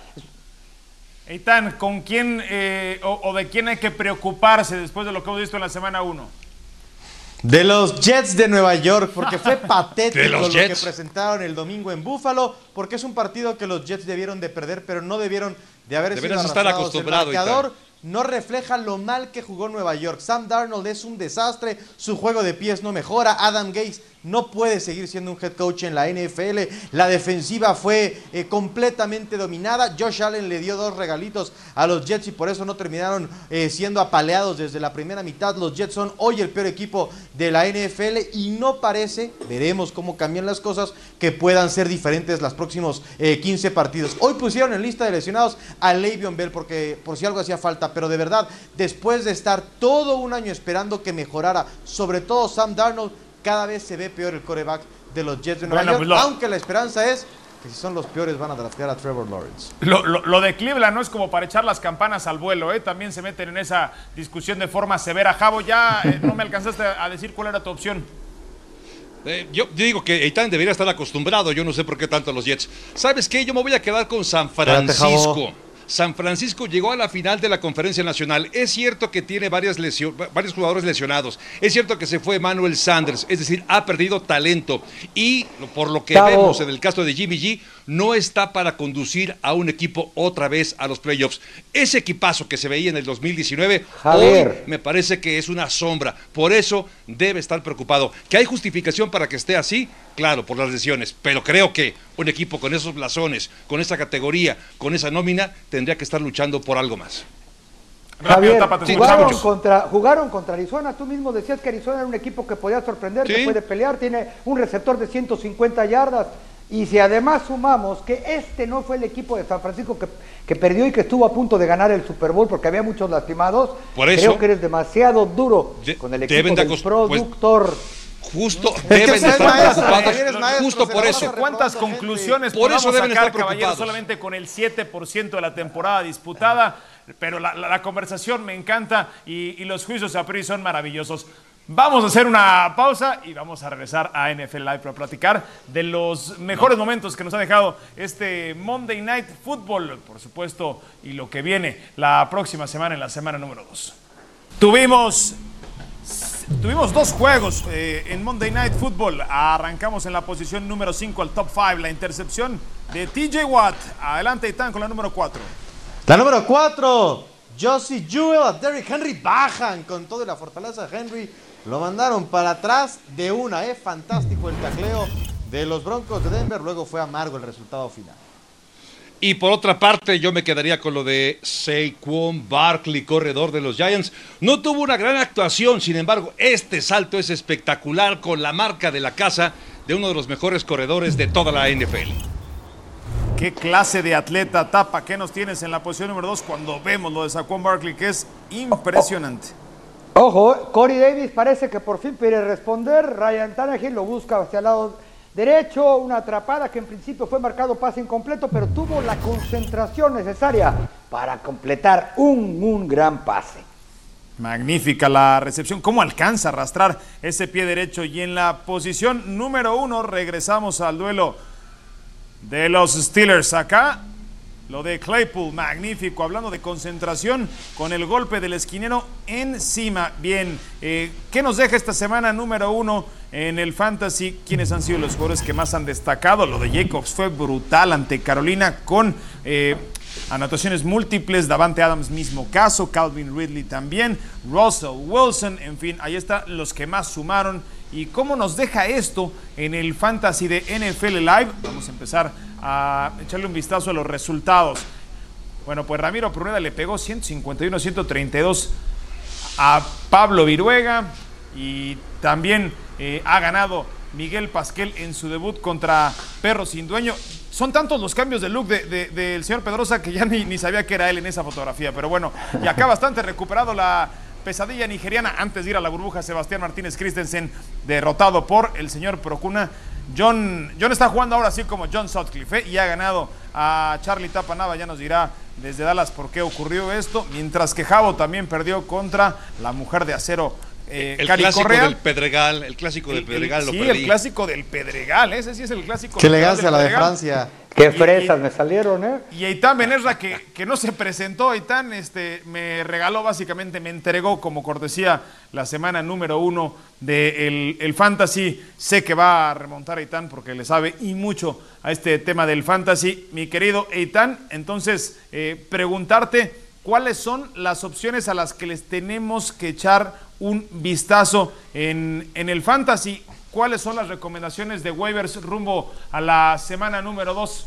Eitan, ¿con quién eh, o, o de quién hay que preocuparse después de lo que hemos visto en la semana 1? De los Jets de Nueva York, porque fue patético De los lo Jets. que presentaron el domingo en Buffalo, porque es un partido que los Jets debieron de perder, pero no debieron de haber Deberías sido estar acostumbrado, El marcador no refleja lo mal que jugó Nueva York. Sam Darnold es un desastre, su juego de pies no mejora, Adam Gates no puede seguir siendo un head coach en la NFL, la defensiva fue eh, completamente dominada, Josh Allen le dio dos regalitos a los Jets y por eso no terminaron eh, siendo apaleados desde la primera mitad. Los Jets son hoy el peor equipo de la NFL y no parece, veremos cómo cambian las cosas, que puedan ser diferentes los próximos eh, 15 partidos. Hoy pusieron en lista de lesionados a Le'Veon Bell porque por si algo hacía falta, pero de verdad, después de estar todo un año esperando que mejorara, sobre todo Sam Darnold, cada vez se ve peor el coreback de los Jets de Nueva Bueno, York, pues lo- aunque la esperanza es que si son los peores van a draftear a Trevor Lawrence. Lo, lo- lo de Cleveland no es como para echar las campanas al vuelo, ¿eh? También se meten en esa discusión de forma severa. Javo, ya eh, no me alcanzaste a decir cuál era tu opción. Eh, yo digo que Eitan debería estar acostumbrado, yo no sé por qué tanto los Jets. ¿Sabes qué? Yo me voy a quedar con San Francisco. San Francisco llegó a la final de la conferencia nacional. Es cierto que tiene varias lesio- varios jugadores lesionados. Es cierto que se fue Manuel Sanders, es decir, ha perdido talento. Y por lo que vemos en el caso de Jimmy G, no está para conducir a un equipo otra vez a los playoffs. Ese equipazo que se veía en el 2019, Javier. hoy me parece que es una sombra. Por eso debe estar preocupado. ¿Que hay justificación para que esté así? Claro, por las lesiones. Pero creo que un equipo con esos blasones, con esa categoría, con esa nómina, tendría que estar luchando por algo más. Javier, jugaron, contra, jugaron contra Arizona. Tú mismo decías que Arizona era un equipo que podía sorprender, que puede pelear, tiene un receptor de 150 yardas. Y si además sumamos que este no fue el equipo de San Francisco que, que perdió y que estuvo a punto de ganar el Super Bowl porque había muchos lastimados, Por eso- creo que eres demasiado duro De- con el deben equipo de del pues- productor. Justo deben estar maestro, preocupados. Justo por eso. ¿Cuántas conclusiones Por eso deben estar sacar, caballeros, preocupados. solamente con el 7% de la temporada disputada? Pero la, la- la conversación me encanta y, y los juicios a priori son maravillosos. Vamos a hacer una pausa y vamos a regresar a NFL Live para platicar de los mejores momentos que nos ha dejado este Monday Night Football, por supuesto, y lo que viene la próxima semana, en la semana número 2. Tuvimos Tuvimos dos juegos eh, en Monday Night Football. Arrancamos en la posición número 5 al top 5. La intercepción de TJ Watt. Adelante, Itán, con la número 4. La número 4, Josie Jewell a Derrick Henry bajan con toda la fortaleza de Henry. Lo mandaron para atrás de una, ¿eh? Fantástico el tacleo de los Broncos de Denver. Luego fue amargo el resultado final. Y por otra parte, yo me quedaría con lo de Saquon Barkley, corredor de los Giants. No tuvo una gran actuación, sin embargo, este salto es espectacular con la marca de la casa de uno de los mejores corredores de toda la NFL. ¿Qué clase de atleta tapa? ¿Qué nos tienes en la posición número 2 cuando vemos lo de Saquon Barkley, que es impresionante? Ojo, Corey Davis parece que por fin quiere responder. Ryan Tannehill lo busca hacia el lado derecho. Una atrapada que en principio fue marcado pase incompleto, pero tuvo la concentración necesaria para completar un, un gran pase. Magnífica la recepción. ¿Cómo alcanza a arrastrar ese pie derecho? Y en la posición número 1 regresamos al duelo de los Steelers. Acá Lo de Claypool, magnífico. Hablando de concentración, con el golpe del esquinero encima. Bien, eh, ¿qué nos deja esta semana número uno en el Fantasy? ¿Quiénes han sido los jugadores que más han destacado? Lo de Jacobs fue brutal ante Carolina con eh, anotaciones múltiples. Davante Adams, mismo caso. Calvin Ridley también. Russell Wilson, en fin, ahí están los que más sumaron. ¿Y cómo nos deja esto en el Fantasy de NFL Live? Vamos a empezar a echarle un vistazo a los resultados. Bueno, pues Ramiro Pruneda le pegó 151-132 a Pablo Viruega y también eh, ha ganado Miguel Pasquel en su debut contra Perro Sin Dueño. Son tantos los cambios de look del señor Pedrosa que ya ni, ni sabía que era él en esa fotografía. Pero bueno, y acá bastante recuperado la, pesadilla nigeriana antes de ir a la burbuja. Sebastián Martínez Christensen derrotado por el señor Procuna. John, John está jugando ahora así como John Sutcliffe ¿eh? y ha ganado a Charlie Tapanava. Ya nos dirá desde Dallas por qué ocurrió esto. Mientras que Javo también perdió contra la mujer de acero. Eh, el clásico del Pedregal, el clásico del Pedregal lo Sí, el clásico del Pedregal, ese sí es el clásico. Qué elegancia la de Francia. Qué fresas me salieron, ¿eh? Y Eitan Benerra, que, que no se presentó, Eitan este, me regaló básicamente, me entregó como cortesía la semana número uno del el Fantasy. Sé que va a remontar Eitan porque le sabe y mucho a este tema del Fantasy. Mi querido Eitan, entonces eh, preguntarte cuáles son las opciones a las que les tenemos que echar un vistazo en, en el Fantasy cuáles son las recomendaciones de waivers rumbo a la semana número 2.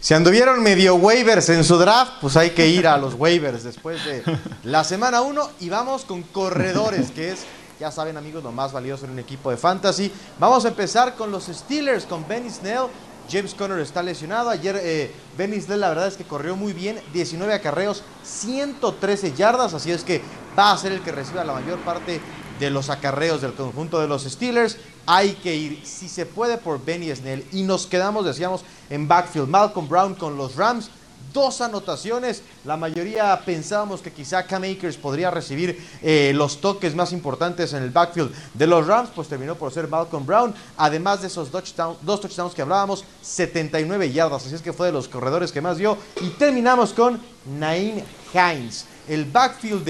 Si anduvieron medio waivers en su draft, pues hay que ir a los waivers después de la semana 1 y vamos con corredores, que es, ya saben amigos, lo más valioso en un equipo de fantasy. Vamos a empezar con los Steelers, con Benny Snell. James Conner está lesionado. Ayer eh, Snell la verdad es que corrió muy bien, 19 acarreos, 113 yardas, así es que va a ser el que reciba la mayor parte de los acarreos del conjunto de los Steelers. Hay que ir, si se puede, por Benny Snell. Y nos quedamos, decíamos, en backfield. Malcolm Brown con los Rams. Dos anotaciones. La mayoría pensábamos que quizá Cam Akers podría recibir eh, los toques más importantes en el backfield de los Rams. Pues terminó por ser Malcolm Brown. Además de esos dos touchdowns que hablábamos, 79 yardas. Así es que fue de los corredores que más dio. Y terminamos con Nain Hines. El backfield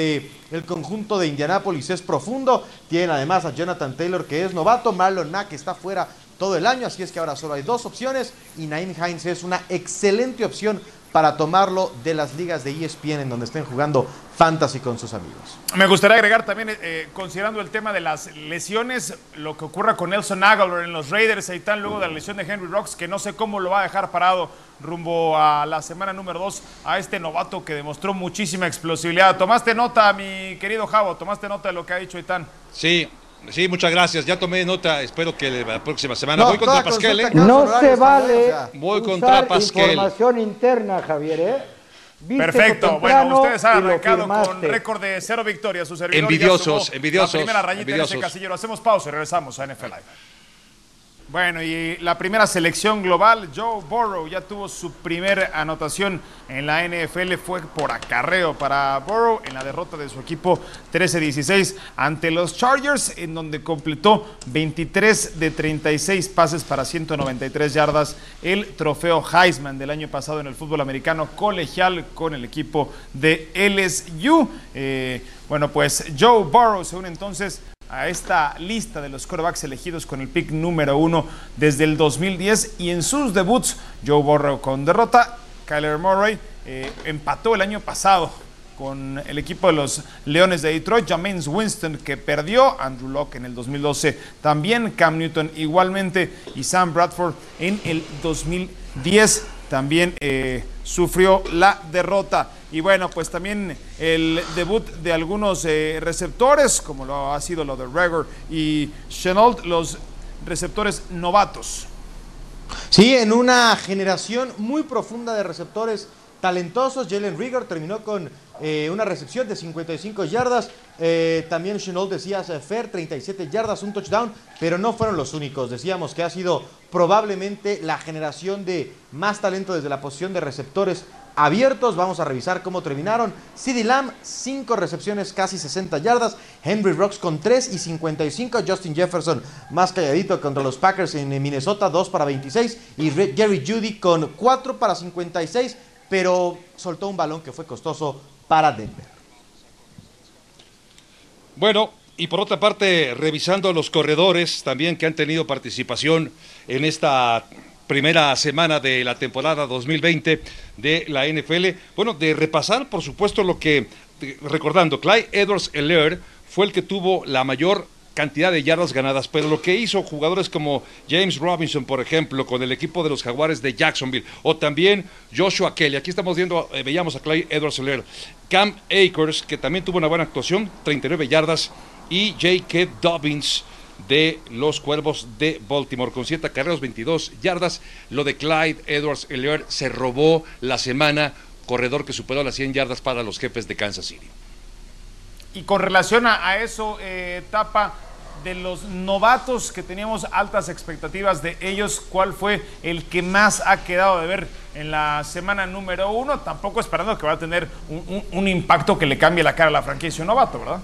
el conjunto de Indianápolis es profundo. Tienen además a Jonathan Taylor, que es novato. Marlon Mack está fuera todo el año. Así es que ahora solo hay dos opciones. Y Naim Hines es una excelente opción para tomarlo de las ligas de ESPN en donde estén jugando fantasy con sus amigos. Me gustaría agregar también, eh, considerando el tema de las lesiones, lo que ocurra con Nelson Aguilar en los Raiders, ahí están luego de la lesión de Henry Rocks, que no sé cómo lo va a dejar parado rumbo a la semana número 2 a este novato que demostró muchísima explosividad. ¿Tomaste nota, mi querido Javo? ¿Tomaste nota de lo que ha dicho Itán? Sí, Sí, muchas gracias. Ya tomé nota. Espero que la próxima semana voy contra Pasquel. ¿eh? No se vale. Voy contra Pasquel. Información interna, Javier. ¿eh? Perfecto. Bueno, ustedes han arrancado con récord de cero victorias. Su envidiosos, envidiosos. La primera rayita en ese casillero. Hacemos pausa y regresamos a NFL Live. Bueno, y la primera selección global, Joe Burrow, ya tuvo su primera anotación en la NFL, fue por acarreo para Burrow en la derrota de su equipo 13-16 ante los Chargers, en donde completó 23 de 36 pases para 193 yardas, el trofeo Heisman del año pasado en el fútbol americano colegial con el equipo de LSU. Eh, bueno, pues Joe Burrow se une entonces a esta lista de los quarterbacks elegidos con el pick número uno desde el 2010 y en sus debuts Joe Burrow con derrota, Kyler Murray eh, empató el año pasado con el equipo de los Leones de Detroit, James Winston que perdió, Andrew Locke en el 2012, también Cam Newton igualmente y Sam Bradford en el 2010 también eh, sufrió la derrota. Y bueno, pues también el debut de algunos eh, receptores, como lo ha sido lo de Regor y Chenault, los receptores novatos. Sí, en una generación muy profunda de receptores talentosos, Jalen Rigor terminó con eh, una recepción de 55 yardas. Eh, también Chenault decía Fer, 37 yardas, un touchdown, pero no fueron los únicos. Decíamos que ha sido probablemente la generación de más talento desde la posición de receptores abiertos. Vamos a revisar cómo terminaron. CD Lamb, 5 recepciones, casi 60 yardas. Henry Rocks con 3 y 55. Justin Jefferson más calladito contra los Packers en Minnesota, 2 para 26. Y Jerry Judy con 4 para 56, pero soltó un balón que fue costoso para Denver. Bueno, y por otra parte, revisando los corredores también que han tenido participación en esta primera semana de la temporada 2020 de la NFL. Bueno, de repasar, por supuesto, lo que, recordando, Clyde Edwards Heller fue el que tuvo la mayor cantidad de yardas ganadas, pero lo que hizo jugadores como James Robinson, por ejemplo, con el equipo de los Jaguares de Jacksonville, o también Joshua Kelly, aquí estamos viendo, eh, veíamos a Clyde Edwards Heller, Cam Akers, que también tuvo una buena actuación, 39 yardas, y J.K. Dobbins, de los Cuervos de Baltimore con 7 carreras, 22 yardas. Lo de Clyde Edwards Heller se robó la semana, corredor que superó las 100 yardas para los jefes de Kansas City. Y con relación a, eso, eh, Tapa, de los novatos que teníamos altas expectativas de ellos, ¿cuál fue el que más ha quedado de ver en la semana número uno? Tampoco esperando que va a tener un, impacto que le cambie la cara a la franquicia un novato, ¿verdad?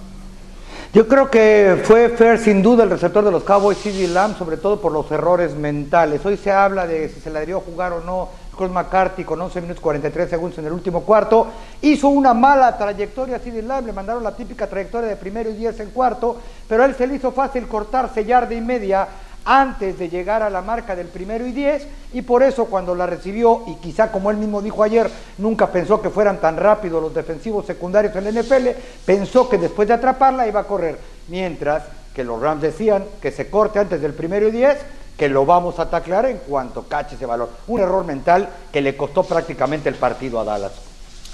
Yo creo que fue Fair sin duda el receptor de los Cowboys, CD Lamb, sobre todo por los errores mentales. Hoy se habla de si se le debió jugar o no. Scott McCarthy con 11 minutos 43 segundos en el último cuarto. Hizo una mala trayectoria a CD Lamb, le mandaron la típica trayectoria de primero y 10 en cuarto, pero a él se le hizo fácil cortarse yarda y media antes de llegar a la marca del primero y diez y por eso cuando la recibió y quizá como él mismo dijo ayer nunca pensó que fueran tan rápidos los defensivos secundarios en la NFL pensó que después de atraparla iba a correr mientras que los Rams decían que se corte antes del primero y diez que lo vamos a taclar en cuanto cache ese valor un error mental que le costó prácticamente el partido a Dallas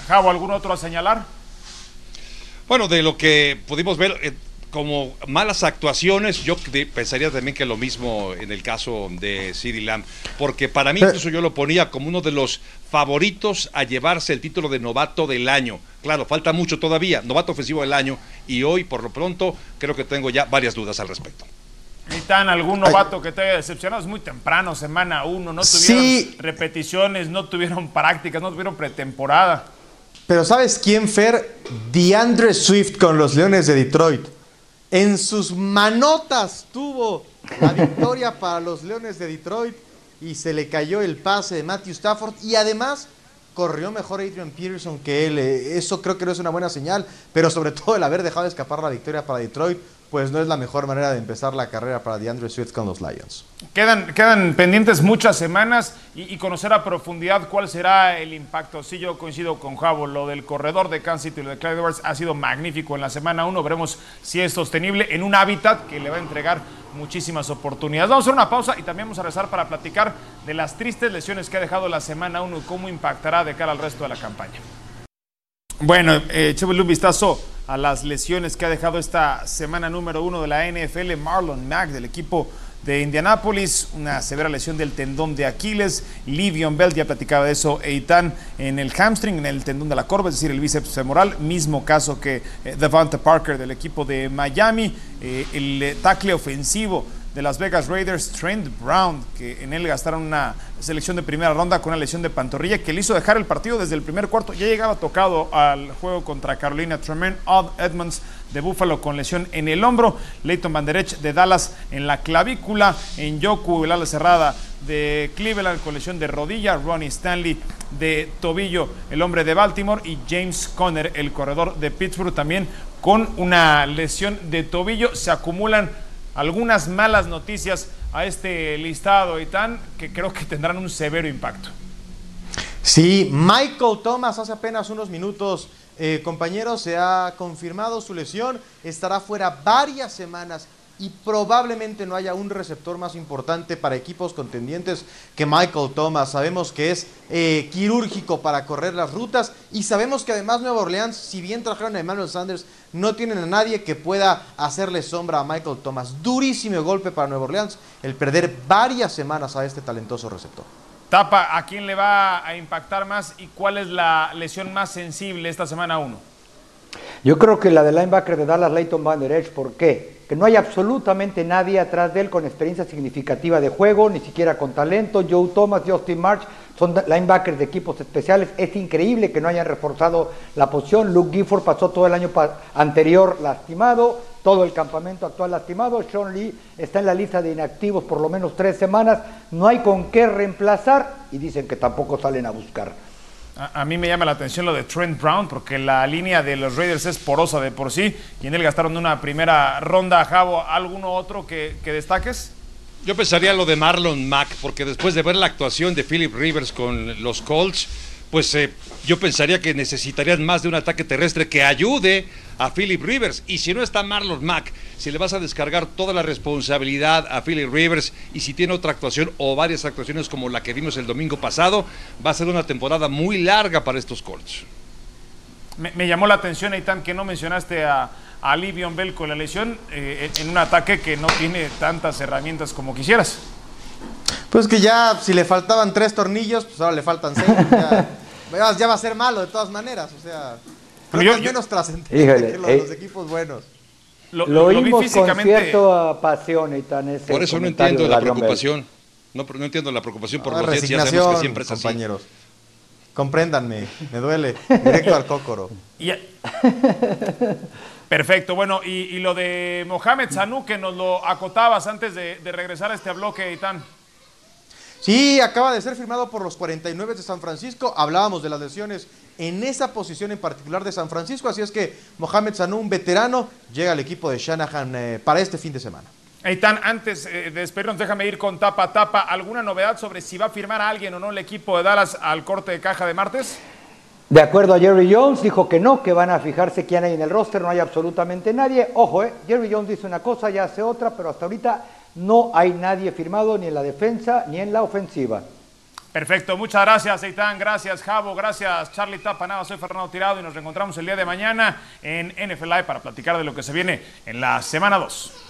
Javo, ¿algún otro a señalar? Bueno, de lo que pudimos ver, eh, como malas actuaciones, yo pensaría también que lo mismo en el caso de City Lamb, porque para mí incluso yo lo ponía como uno de los favoritos a llevarse el título de novato del año. Claro, falta mucho todavía, novato ofensivo del año, y hoy por lo pronto creo que tengo ya varias dudas al respecto. Tan algún novato que te haya decepcionado? Es muy temprano, semana uno, no tuvieron repeticiones, no tuvieron prácticas, no tuvieron pretemporada. Pero ¿sabes quién, Fer? DeAndre Swift con los Leones de Detroit en sus manotas tuvo la victoria para los Leones de Detroit y se le cayó el pase de Matthew Stafford y además corrió mejor Adrian Peterson que él. Eh, eso creo que no es una buena señal, pero sobre todo el haber dejado escapar la victoria para Detroit pues no es la mejor manera de empezar la carrera para DeAndre Swift con los Lions. Quedan, quedan pendientes muchas semanas y, conocer a profundidad cuál será el impacto. Sí, yo coincido con Javo, lo del corredor de Kansas City y lo de Clyde Edwards ha sido magnífico en la semana 1. Veremos si es sostenible en un hábitat que le va a entregar muchísimas oportunidades. Vamos a hacer una pausa y también vamos a rezar para platicar de las tristes lesiones que ha dejado la semana 1 y cómo impactará de cara al resto de la campaña. Bueno, eh, un vistazo a las lesiones que ha dejado esta semana número uno de la NFL, Marlon Mack del equipo de Indianápolis, una severa lesión del tendón de Aquiles, Livion Bell, ya platicaba de eso, Eitan en el hamstring, en el tendón de la corva, es decir, el bíceps femoral, mismo caso que eh, Devante Parker del equipo de Miami, eh, el tackle ofensivo de Las Vegas Raiders, Trent Brown, que en él gastaron una selección de primera ronda con una lesión de pantorrilla que le hizo dejar el partido desde el primer cuarto. Ya llegaba tocado al juego contra Carolina. Tremaine Edmonds de Buffalo con lesión en el hombro. Leighton Van de Dallas en la clavícula. En Yoku, el ala cerrada de Cleveland con lesión de rodilla. Ronnie Stanley de tobillo, el hombre de Baltimore. Y James Conner, el corredor de Pittsburgh, también con una lesión de tobillo. Se acumulan algunas malas noticias a este listado, y tan que creo que tendrán un severo impacto. Sí, Michael Thomas hace apenas unos minutos, eh, compañeros, se ha confirmado su lesión, estará fuera varias semanas y probablemente no haya un receptor más importante para equipos contendientes que Michael Thomas. Sabemos que es eh, quirúrgico para correr las rutas y sabemos que además Nueva Orleans, si bien trajeron a Emmanuel Sanders, no tienen a nadie que pueda hacerle sombra a Michael Thomas. Durísimo golpe para Nueva Orleans el perder varias semanas a este talentoso receptor. Tapa, ¿a quién le va a impactar más y cuál es la lesión más sensible esta semana 1? Yo creo que la del linebacker de Dallas, Leighton Van Der Edge, ¿por qué? Que no hay absolutamente nadie atrás de él con experiencia significativa de juego, ni siquiera con talento. Joe Thomas, Justin March son linebackers de equipos especiales. Es increíble que no hayan reforzado la posición. Luke Gifford pasó todo el año anterior lastimado, todo el campamento actual lastimado. Sean Lee está en la lista de inactivos por lo menos tres semanas. No hay con qué reemplazar y dicen que tampoco salen a buscar. A, mí me llama la atención lo de Trent Brown, porque la línea de los Raiders es porosa de por sí, y en él gastaron una primera ronda. Javo, ¿alguno otro que, que destaques? Yo pensaría lo de Marlon Mack, porque después de ver la actuación de Philip Rivers con los Colts, pues eh, yo pensaría que necesitarían más de un ataque terrestre que ayude a Philip Rivers. Y si no está Marlon Mack, si le vas a descargar toda la responsabilidad a Philip Rivers y si tiene otra actuación o varias actuaciones como la que vimos el domingo pasado, va a ser una temporada muy larga para estos Colts. Me, llamó la atención, Eitan, que no mencionaste a, a Livion Bell con la lesión eh, en un ataque que no tiene tantas herramientas como quisieras. Pues que ya si le faltaban tres tornillos, pues ahora le faltan seis. ya, va a ser malo de todas maneras. O sea, creo que es menos trascendente que los, los, equipos buenos. Lo, lo, lo vi físicamente. con cierta pasión y tan ese Por eso no entiendo la preocupación. No, no, entiendo la preocupación por ah, los Jets. Ya sabemos que siempre es compañeros. Compréndanme, me duele. Directo al cócoro. Perfecto, bueno, y, lo de Mohamed Sanu, que nos lo acotabas antes de, de regresar a este bloque, Itán. Sí, acaba de ser firmado por los 49 de San Francisco. Hablábamos de las lesiones en esa posición en particular de San Francisco, así es que Mohamed Sanu, un veterano, llega al equipo de Shanahan eh, para este fin de semana. Eitan, antes eh, de despedirnos, déjame ir con tapa a tapa. ¿Alguna novedad sobre si va a firmar a alguien o no el equipo de Dallas al corte de caja de martes? De acuerdo a Jerry Jones, dijo que no, que van a fijarse quién hay en el roster, no hay absolutamente nadie. Ojo, eh, Jerry Jones dice una cosa, ya hace otra, pero hasta ahorita no hay nadie firmado ni en la defensa ni en la ofensiva. Perfecto, muchas gracias, Eitan, gracias, Javo, gracias, Charlie Tapanaba, soy Fernando Tirado y nos reencontramos el día de mañana en NFL Live para platicar de lo que se viene en la semana 2.